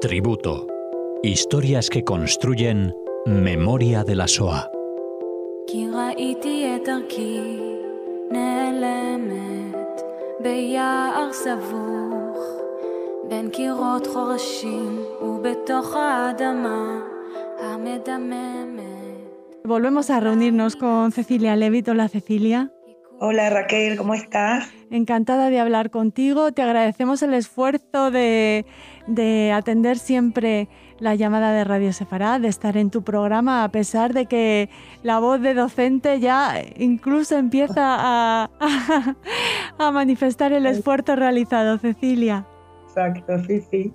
Tributo. Historias que construyen memoria de la SOA. Volvemos a reunirnos con Cecilia Levit. Hola Cecilia. Hola Raquel, ¿cómo estás? Encantada de hablar contigo. Te agradecemos el esfuerzo de, atender siempre la llamada de Radio Sefará, de estar en tu programa, a pesar de que la voz de docente ya incluso empieza a, a manifestar el esfuerzo realizado, Cecilia. Exacto, sí, sí.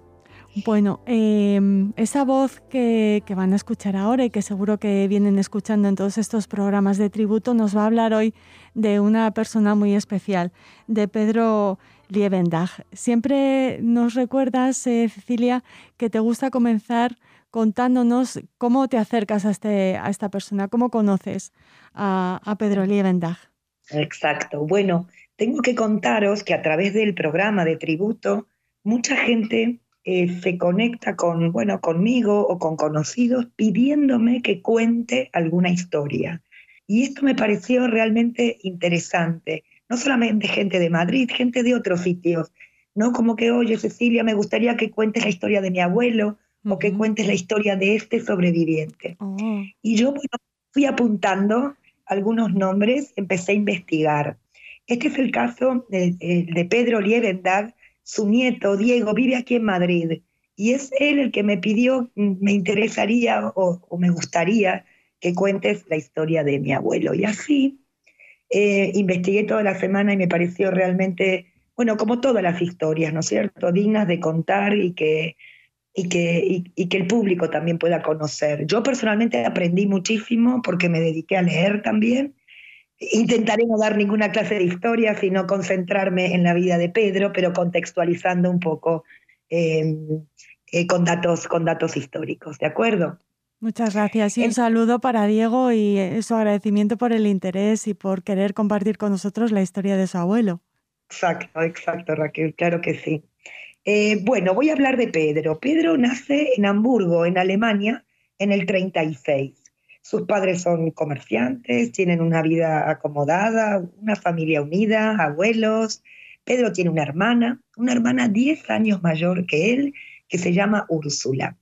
Bueno, em, esa voz que, van a escuchar ahora y que seguro que vienen escuchando en todos estos programas de tributo nos va a hablar hoy de una persona muy especial, de Pedro Liebendag. Siempre nos recuerdas, eh, Cecilia, que te gusta comenzar contándonos cómo te acercas a, este, a esta persona, cómo conoces a, a Pedro Liebendag. Exacto. Bueno, tengo que contaros que a través del programa de tributo, mucha gente eh, se conecta con, bueno, conmigo o con conocidos pidiéndome que cuente alguna historia. Y esto me pareció realmente interesante. No solamente gente de Madrid, gente de otros sitios. ¿no? Como que, oye, Cecilia, me gustaría que cuentes la historia de mi abuelo o que cuentes la historia de este sobreviviente. Oh. Y yo bueno, fui apuntando algunos nombres, empecé a investigar. Este es el caso de, de Pedro Liebendag, su nieto, Diego, vive aquí en Madrid. Y es él el que me pidió, mm, me interesaría o, me gustaría que cuentes la historia de mi abuelo. Y así eh, investigué toda la semana y me pareció realmente, bueno, como todas las historias, ¿no es cierto?, dignas de contar y que, y que, y que el público también pueda conocer. Yo personalmente aprendí muchísimo porque me dediqué a leer también Intentaré no dar ninguna clase de historia, sino concentrarme en la vida de Pedro, pero contextualizando un poco em, eh, con, datos, con datos históricos, ¿de acuerdo? Muchas gracias y un saludo para Diego y eh, su agradecimiento por el interés y por querer compartir con nosotros la historia de su abuelo. Exacto, exacto, Raquel, claro que sí. Eh, bueno, voy a hablar de Pedro. Pedro nace en Hamburgo, en Alemania, en el 36. Sus padres son comerciantes, tienen una vida acomodada, una familia unida, abuelos. Pedro tiene una hermana, una hermana 10 años mayor que él, que se llama Úrsula.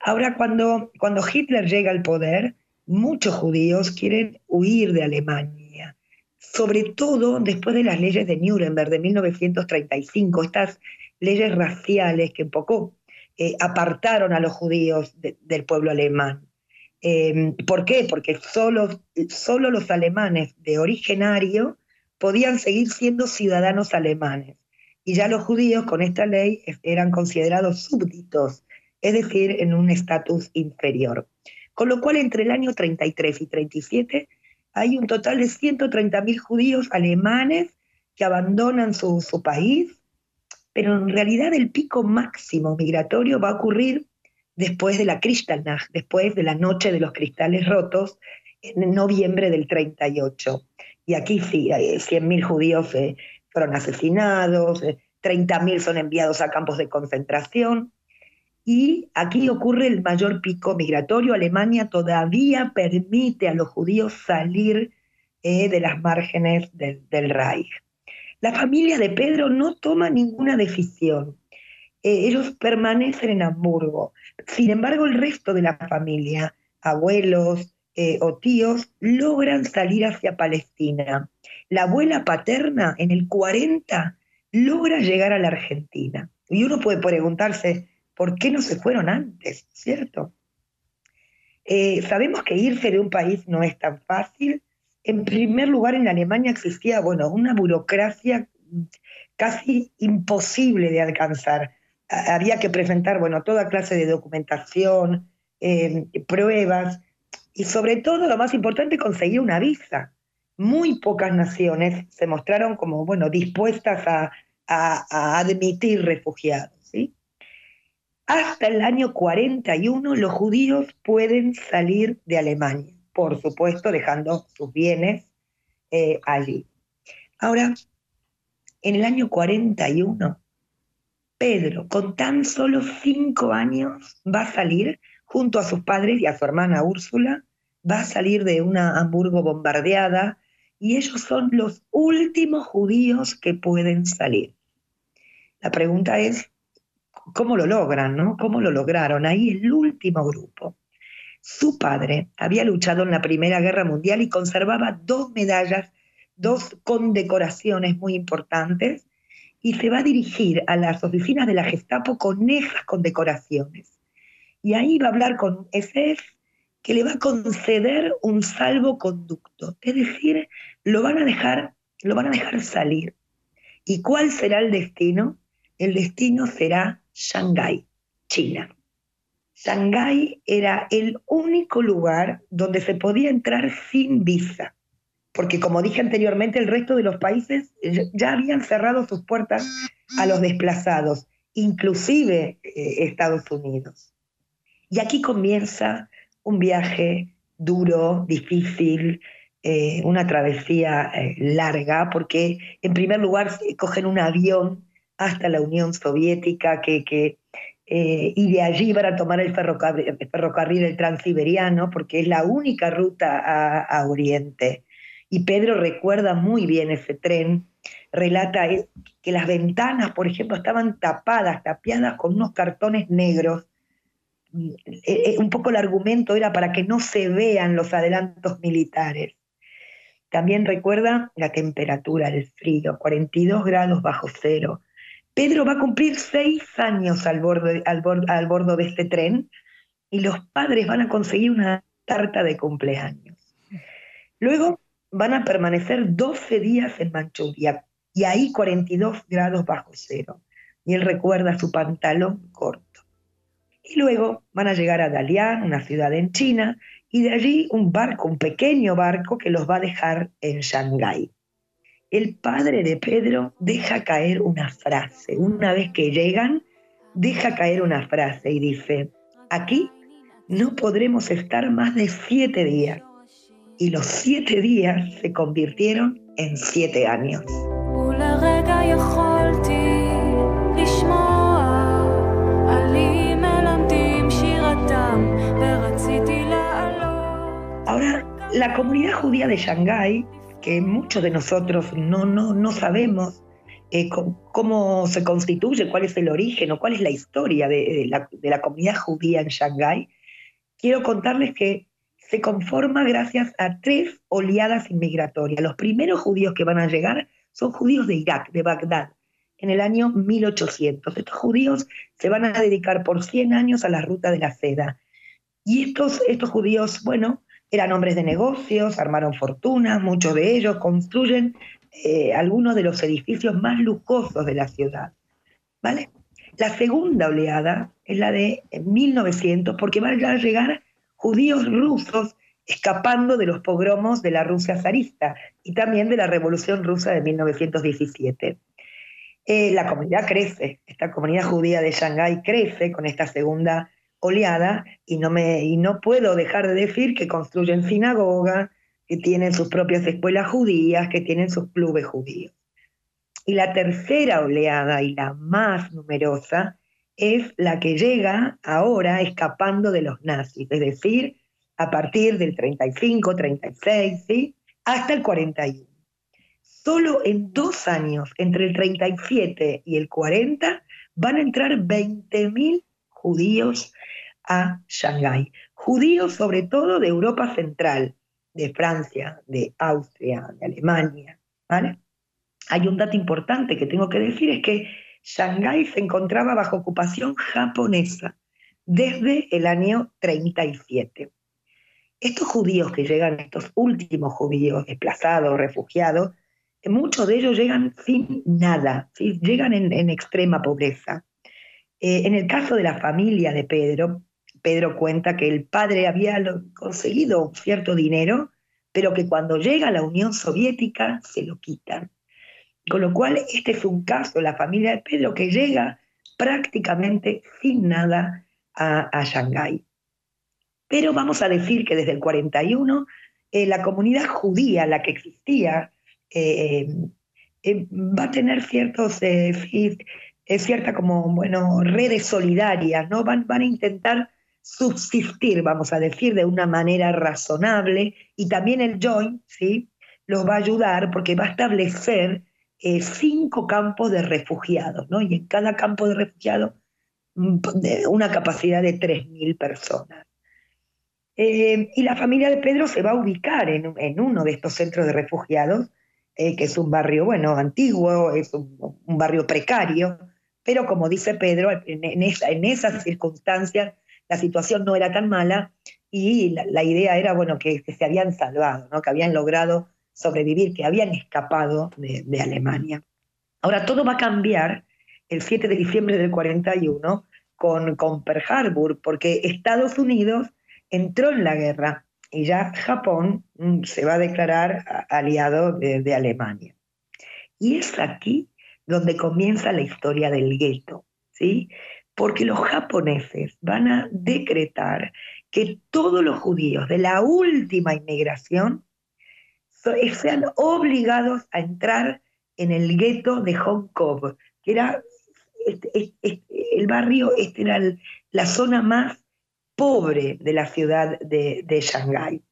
Ahora, cuando, cuando Hitler llega al poder, muchos judíos quieren huir de Alemania, sobre todo después de las leyes de Nuremberg de 1935, estas leyes raciales que un poco eh, apartaron a los judíos del pueblo alemán. Em, ¿Por qué? Porque solo, solo los alemanes de originario podían seguir siendo ciudadanos alemanes. Y ya los judíos con esta ley eran considerados súbditos, es decir, en un estatus inferior. Con lo cual, entre el año 33 y 37 hay un total de 130.000 judíos alemanes que abandonan su, su país, pero en realidad el pico máximo migratorio va a ocurrir después de la Kristallnacht, después de la Noche de los Cristales Rotos, en noviembre del 38. Y aquí sí, 100.000 judíos eh, fueron asesinados, 30.000 eh, son enviados a campos de concentración. Y aquí ocurre el mayor pico migratorio. Alemania todavía permite a los judíos salir eh, de las márgenes del, del Reich. La familia de Pedro no toma ninguna decisión. ellos permanecen en Hamburgo. Sin embargo, el resto de la familia, abuelos eh, o tíos, logran salir hacia Palestina. La abuela paterna en el 40 logra llegar a la Argentina. Y uno puede preguntarse, ¿por qué no se fueron antes? ¿Cierto? Eh, sabemos que irse de un país no es tan fácil. En primer lugar, en Alemania existía, bueno, una burocracia casi imposible de alcanzar había que presentar, bueno, toda clase de documentación, eh, pruebas y sobre todo, lo más importante, conseguir una visa. Muy pocas naciones se mostraron como, bueno, dispuestas a, admitir refugiados. Hasta el año 41 los judíos pueden salir de Alemania, por supuesto dejando sus bienes eh, allí. Ahora, en el año 41 Pedro, con tan solo cinco años, va a salir junto a sus padres y a su hermana Úrsula, va a salir de una Hamburgo bombardeada y ellos son los últimos judíos que pueden salir. La pregunta es, ¿cómo lo logran? No? ¿Cómo lo lograron? Ahí el último grupo. Su padre había luchado en la Primera Guerra Mundial y conservaba dos medallas, dos condecoraciones muy importantes, y se va a dirigir a las oficinas de la Gestapo con esas condecoraciones. Y ahí va a hablar con SS que le va a conceder un salvoconducto, es decir, lo van a dejar, lo van a dejar salir. ¿Y cuál será el destino? El destino será Shanghái, China. Shanghái era el único lugar donde se podía entrar sin visa, porque como dije anteriormente, el resto de los países ya habían cerrado sus puertas a los desplazados, inclusive eh, Estados Unidos. Y aquí comienza un viaje duro, difícil, eh, una travesía eh, larga, porque en primer lugar cogen un avión hasta la Unión Soviética que, eh, y de allí van a tomar el ferrocarril, el ferrocarril el transiberiano, porque es la única ruta a, a, Oriente. Y Pedro recuerda muy bien ese tren, relata que las ventanas, por ejemplo, estaban tapadas, tapiadas con unos cartones negros eh, eh, un poco el argumento era para que no se vean los adelantos militares. También recuerda la temperatura, el frío, 42 grados bajo cero. Pedro va a cumplir seis años al bordo, al bordo de este tren y los padres van a conseguir una tarta de cumpleaños. Luego van a permanecer 12 días en Manchuria y ahí 42 grados bajo cero. Y él recuerda su pantalón corto. Y luego van a llegar a Dalian, una ciudad en China, y de allí un barco, un pequeño barco que los va a dejar en Shanghái. El padre de Pedro deja caer una frase. Una vez que llegan, deja caer una frase y dice, aquí no podremos estar más de siete días. Y los siete días se convirtieron en siete años. Ahora, la comunidad judía de Shanghái, que muchos de nosotros no, no, no sabemos eh, cómo, se constituye, cuál es el origen o cuál es la historia de, la, de la comunidad judía en Shanghái, quiero contarles que se conforma gracias a tres oleadas inmigratorias. Los primeros judíos que van a llegar son judíos de Irak, de Bagdad, en el año 1800. Estos judíos se van a dedicar por 100 años a la ruta de la seda. Y estos, estos judíos, bueno, eran hombres de negocios, armaron fortunas, muchos de ellos construyen eh, algunos de los edificios más lujosos de la ciudad. ¿vale? La segunda oleada es la de 1900, porque van a llegar judíos rusos escapando de los pogromos de la Rusia zarista y también de la Revolución Rusa de 1917. Eh, la comunidad crece, esta comunidad judía de Shanghái crece con esta segunda oleada y no, me, y no puedo dejar de decir que construyen sinagogas, que tienen sus propias escuelas judías, que tienen sus clubes judíos. Y la tercera oleada y la más numerosa es la que llega ahora escapando de los nazis, es decir, a partir del 35, 36, ¿sí? hasta el 41. Solo en dos años, entre el 37 y el 40, van a entrar 20.000 judíos a Shanghái. Judíos sobre todo de Europa Central, de Francia, de Austria, de Alemania. ¿vale? Hay un dato importante que tengo que decir, es que Shanghái se encontraba bajo ocupación japonesa desde el año 37. Estos judíos que llegan, estos últimos judíos desplazados, refugiados, muchos de ellos llegan sin nada, llegan en, extrema pobreza. Eh, en el caso de la familia de Pedro, Pedro cuenta que el padre había conseguido cierto dinero, pero que cuando llega a la Unión Soviética se lo quitan. Con lo cual, este es un caso, la familia de Pedro, que llega prácticamente sin nada a, a Shanghái. Pero vamos a decir que desde el 41, eh, la comunidad judía, la que existía, eh, eh, va a tener ciertos cierta como, bueno, redes solidarias, ¿no? Van, van a intentar subsistir, vamos a decir, de una manera razonable y también el joint, ¿sí? Los va a ayudar porque va a establecer eh, cinco campos de refugiados, ¿no? Y en cada campo de refugiados mm, una capacidad de 3.000 personas. Eh, y la familia de Pedro se va a ubicar en, uno de estos centros de refugiados, eh, que es un barrio, bueno, antiguo, es un, barrio precario, pero como dice Pedro, en, esas circunstancias la situación no era tan mala y la, idea era, bueno, que, que, se habían salvado, ¿no? que habían logrado sobrevivir, que habían escapado de, Alemania. Ahora todo va a cambiar el 7 de diciembre del 41 con, con Pearl Harbor, porque Estados Unidos entró en la guerra y ya Japón mm, se va a declarar aliado de, Alemania. Y es aquí donde comienza la historia del gueto, ¿sí? Porque los japoneses van a decretar que todos los judíos de la última inmigración sean obligados a entrar en el gueto de Hong Kong, que era este, el barrio, este era la zona más pobre de la ciudad de, de Shanghái.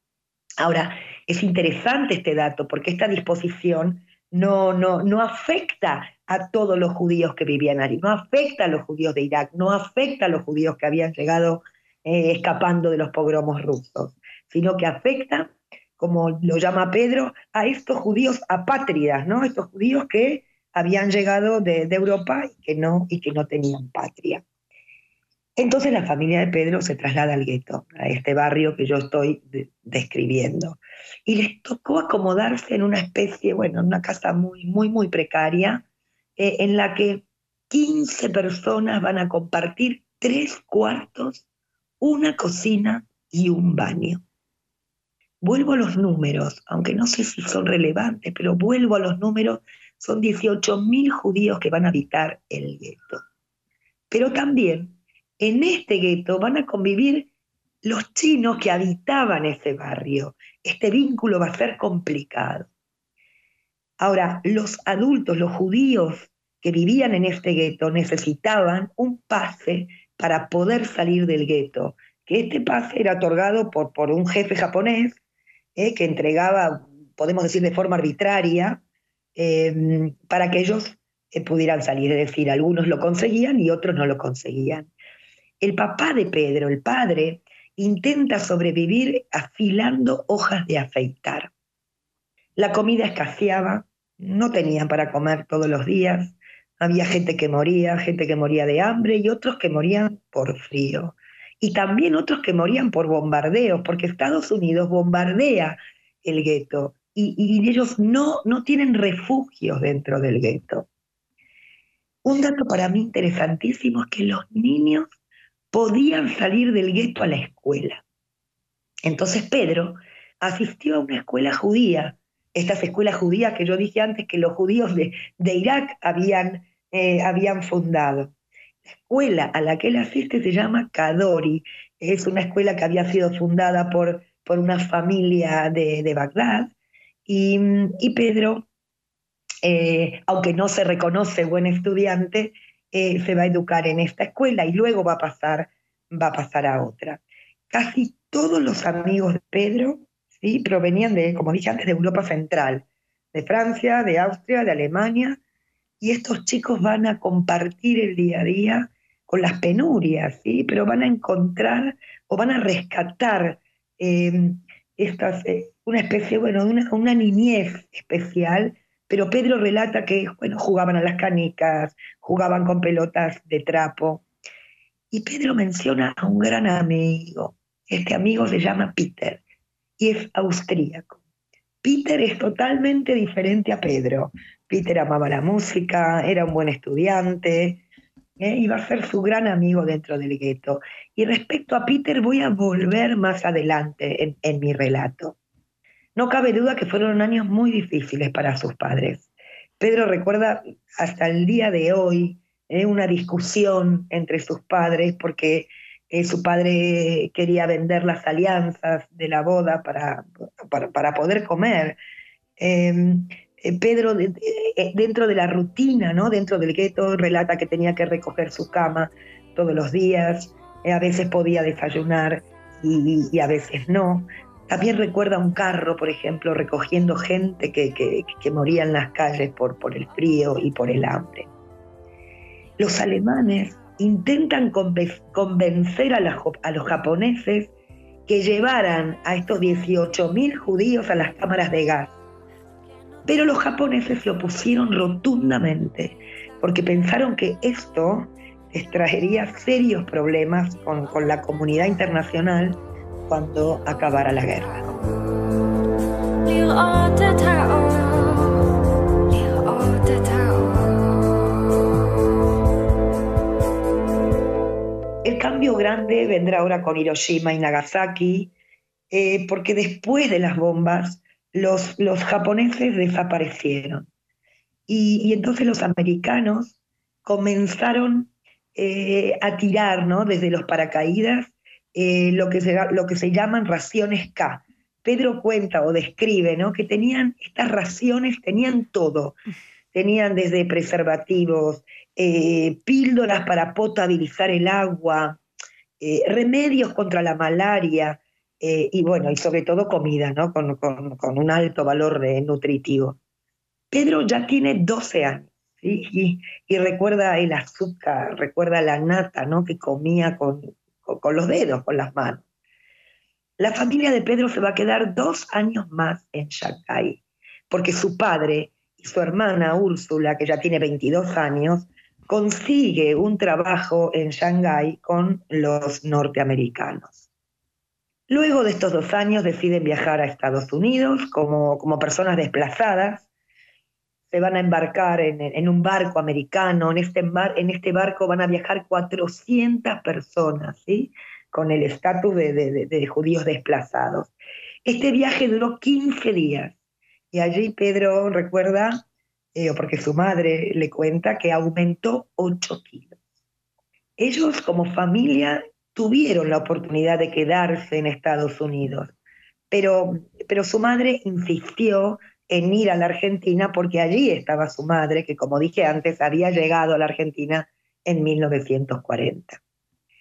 Ahora, es interesante este dato porque esta disposición no, no, no afecta a todos los judíos que vivían allí, no afecta a los judíos de Irak, no afecta a los judíos que habían llegado eh, escapando de los pogromos rusos, sino que afecta como lo llama Pedro, a estos judíos apátridas, ¿no? Estos judíos que habían llegado de, Europa y que, no, y que no tenían patria. Entonces la familia de Pedro se traslada al gueto, a este barrio que yo estoy describiendo. Y les tocó acomodarse en una especie, bueno, en una casa muy, muy, muy precaria, eh, en la que 15 personas van a compartir tres cuartos, una cocina y un baño. Vuelvo a los números, aunque no sé si son relevantes, pero vuelvo a los números, son 18.000 judíos que van a habitar el gueto. Pero también en este gueto van a convivir los chinos que habitaban ese barrio. Este vínculo va a ser complicado. Ahora, los adultos, los judíos que vivían en este gueto necesitaban un pase para poder salir del gueto, que este pase era otorgado por, por un jefe japonés ¿eh? que entregaba, podemos decir de forma arbitraria, em, para que ellos eh, pudieran salir. Es decir, algunos lo conseguían y otros no lo conseguían. El papá de Pedro, el padre, intenta sobrevivir afilando hojas de afeitar. La comida escaseaba, no tenían para comer todos los días, había gente que moría, gente que moría de hambre y otros que morían por frío y también otros que morían por bombardeos, porque Estados Unidos bombardea el gueto y, ellos no, no tienen refugios dentro del gueto. Un dato para mí interesantísimo es que los niños podían salir del gueto a la escuela. Entonces Pedro asistió a una escuela judía, estas escuelas judías que yo dije antes que los judíos de, Irak habían, eh, habían fundado. La escuela a la que él asiste se llama Kadori. Es una escuela que había sido fundada por, por una familia de, Bagdad. Y, Pedro, eh, aunque no se reconoce buen estudiante, eh, se va a educar en esta escuela y luego va a pasar, va a, pasar a otra. Casi todos los amigos de Pedro ¿sí? provenían de, como dije antes, de Europa Central, de Francia, de Austria, de Alemania y estos chicos van a compartir el día a día con las penurias, ¿sí? pero van a encontrar o van a rescatar em, estas, eh, una especie, bueno, una, una niñez especial, pero Pedro relata que, bueno, jugaban a las canicas, jugaban con pelotas de trapo. Y Pedro menciona a un gran amigo. Este amigo se llama Peter y es austríaco. Peter es totalmente diferente a Pedro. Peter amaba la música, era un buen estudiante, ¿eh? iba a ser su gran amigo dentro del gueto. Y respecto a Peter voy a volver más adelante en, mi relato. No cabe duda que fueron años muy difíciles para sus padres. Pedro recuerda hasta el día de hoy ¿eh? una discusión entre sus padres porque eh, su padre quería vender las alianzas de la boda para, para, poder comer. Em, eh, Pedro eh, dentro de la rutina, ¿no? dentro del gueto, relata que tenía que recoger su cama todos los días, a veces podía desayunar y, a veces no. También recuerda un carro, por ejemplo, recogiendo gente que, moría en las calles por, por el frío y por el hambre. Los alemanes intentan convencer a, a los japoneses que llevaran a estos 18.000 judíos a las cámaras de gas. Pero los japoneses se opusieron rotundamente porque pensaron que esto les traería serios problemas con, con la comunidad internacional cuando acabara la guerra. El cambio grande vendrá ahora con Hiroshima y Nagasaki, eh, porque después de las bombas los, los japoneses desaparecieron. Y, entonces los americanos comenzaron eh, a tirar ¿no? desde los paracaídas eh, lo, que se, lo que se llaman raciones K. Pedro cuenta o describe ¿no? que tenían estas raciones, tenían todo. Tenían desde preservativos, eh, píldoras para potabilizar el agua, remedios contra la malaria eh, y bueno, y sobre todo comida, ¿no? Con, un alto valor nutritivo. Pedro ya tiene 12 años y, recuerda el azúcar, recuerda la nata, ¿no? Que comía con, con los dedos, con las manos. La familia de Pedro se va a quedar dos años más en Shanghái, porque su padre y su hermana Úrsula, que ya tiene 22 años, consigue un trabajo en Shanghái con los norteamericanos. Luego de estos dos años deciden viajar a Estados Unidos como, como personas desplazadas. Se van a embarcar en, un barco americano. En este, en este, barco van a viajar 400 personas, ¿sí? con el estatus de, de judíos desplazados. Este viaje duró 15 días y allí Pedro recuerda eh, porque su madre le cuenta que aumentó 8 kilos. Ellos como familia tuvieron la oportunidad de quedarse en Estados Unidos, pero, pero su madre insistió en ir a la Argentina porque allí estaba su madre, que como dije antes, había llegado a la Argentina en 1940.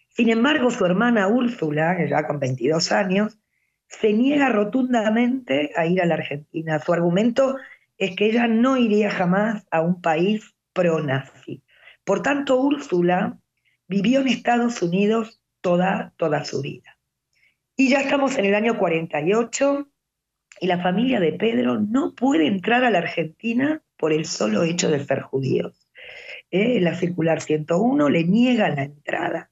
Sin embargo, su hermana Úrsula, ya con 22 años, se niega rotundamente a ir a la Argentina. Su argumento es que ella no iría jamás a un país pro-nazi. Por tanto, Úrsula vivió en Estados Unidos toda, toda su vida. Y ya estamos en el año 48 y la familia de Pedro no puede entrar a la Argentina por el solo hecho de ser judíos. Eh, la circular 101 le niega la entrada.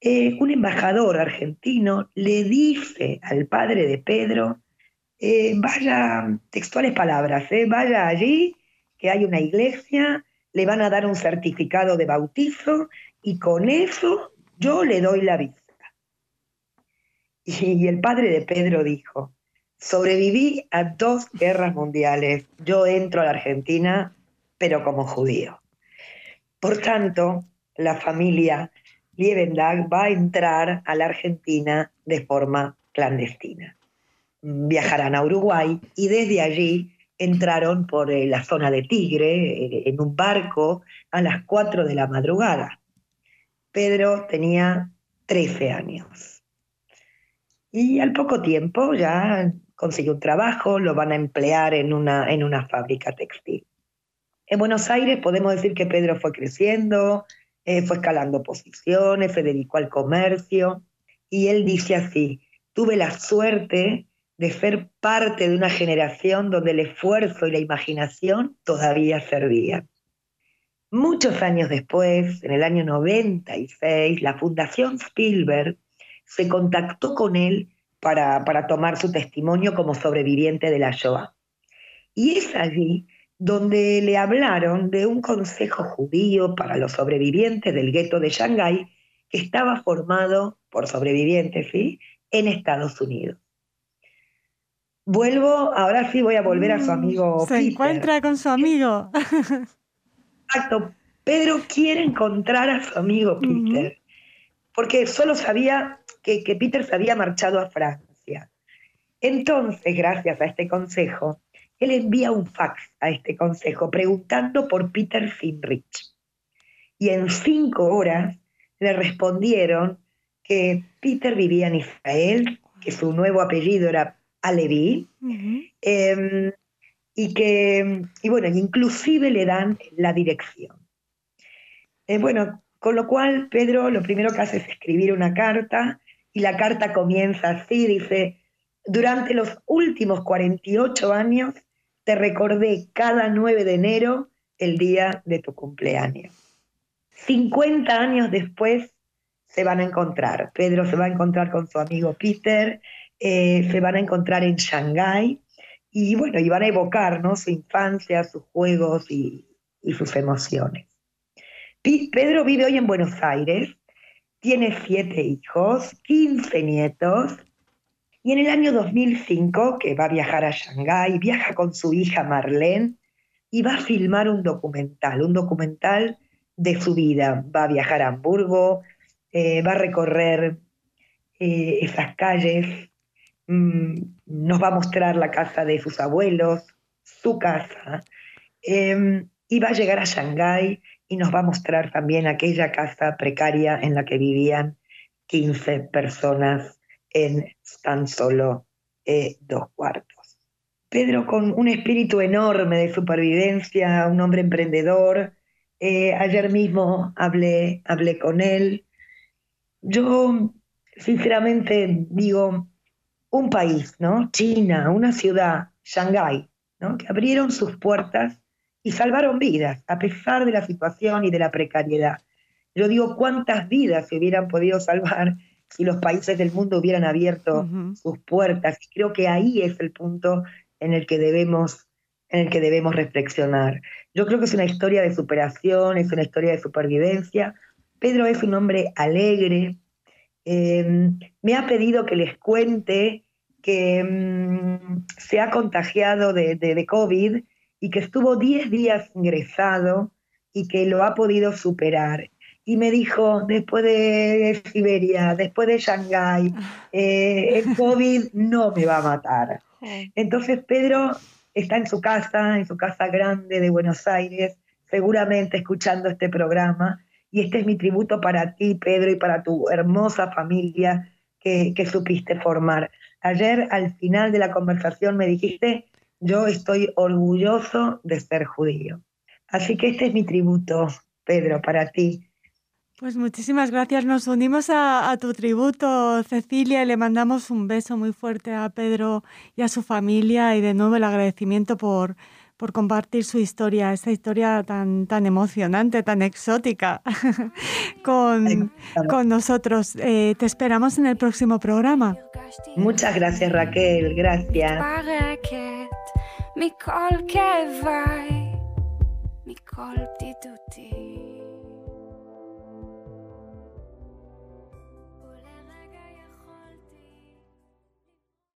Eh, un embajador argentino le dice al padre de Pedro eh, vaya, textuales palabras, vaya allí, que hay una iglesia, le van a dar un certificado de bautizo y con eso yo le doy la vista. Y, el padre de Pedro dijo, sobreviví a dos guerras mundiales, yo entro a la Argentina, pero como judío. Por tanto, la familia Liebendag va a entrar a la Argentina de forma clandestina viajarán a Uruguay y desde allí entraron por eh, la zona de Tigre eh, en un barco a las 4 de la madrugada. Pedro tenía 13 años. Y al poco tiempo ya consiguió un trabajo, lo van a emplear en una, en una fábrica textil. En Buenos Aires podemos decir que Pedro fue creciendo, eh, fue escalando posiciones, se dedicó al comercio y él dice así, tuve la suerte de ser parte de una generación donde el esfuerzo y la imaginación todavía servían. Muchos años después, en el año 96, la Fundación Spielberg se contactó con él para, para tomar su testimonio como sobreviviente de la Shoah. Y es allí donde le hablaron de un consejo judío para los sobrevivientes del gueto de Shanghái que estaba formado por sobrevivientes ¿sí? en Estados Unidos. Vuelvo, ahora sí voy a volver a su mm, amigo. Se encuentra con su amigo. Exacto. Pedro quiere encontrar a su amigo Peter, porque solo sabía que, Peter se había marchado a Francia. Entonces, gracias a este consejo, él envía un fax a este consejo preguntando por Peter Finrich. Y en cinco horas le respondieron que Peter vivía en Israel, que su nuevo apellido era Alevi, y que, y bueno, inclusive le dan la dirección. Eh, bueno, con lo cual Pedro lo primero que hace es escribir una carta y la carta comienza así, dice, durante los últimos 48 años te recordé cada 9 de enero el día de tu cumpleaños. 50 años después se van a encontrar. Pedro se va a encontrar con su amigo Peter, eh, se van a encontrar en Shanghái y bueno, y van a evocar ¿no? su infancia, sus juegos y, sus emociones. Pedro vive hoy en Buenos Aires, tiene siete hijos, 15 nietos, y en el año 2005, que va a viajar a Shanghái, viaja con su hija Marlene y va a filmar un documental, un documental de su vida. Va a viajar a Hamburgo, eh, va a recorrer eh, esas calles, mm, nos va a mostrar la casa de sus abuelos, su casa, em, y va a llegar a Shanghái y nos va a mostrar también aquella casa precaria en la que vivían 15 personas en tan solo eh, dos cuartos. Pedro con un espíritu enorme de supervivencia, un hombre emprendedor. Eh, ayer mismo hablé, hablé con él. Yo, sinceramente, digo, un país, ¿no? China, una ciudad, Shanghái, ¿no? Que abrieron sus puertas y salvaron vidas, a pesar de la situación y de la precariedad. Yo digo, ¿cuántas vidas se hubieran podido salvar si los países del mundo hubieran abierto sus puertas? Creo que ahí es el punto en el que debemos en el que debemos reflexionar. Yo creo que es una historia de superación, es una historia de supervivencia. Pedro es un hombre alegre. Eh, me ha pedido que les cuente que mm, se ha contagiado de, de, de COVID y que estuvo 10 días ingresado y que lo ha podido superar. Y me dijo, después de Siberia, después de Shanghái, eh, el COVID no me va a matar. Entonces Pedro está en su casa, en su casa grande de Buenos Aires, seguramente escuchando este programa. Y este es mi tributo para ti, Pedro, y para tu hermosa familia que, que supiste formar. Ayer, al final de la conversación, me dijiste yo estoy orgulloso de ser judío. Así que este es mi tributo, Pedro, para ti. Pues muchísimas gracias. Nos unimos a, tu tributo, Cecilia, y le mandamos un beso muy fuerte a Pedro y a su familia y de nuevo el agradecimiento por, por compartir su historia, esa historia tan, tan emocionante, tan exótica con, con nosotros. Eh, te esperamos en el próximo programa. Muchas gracias Raquel, gracias. מכל כאביי, מכל בדידותי.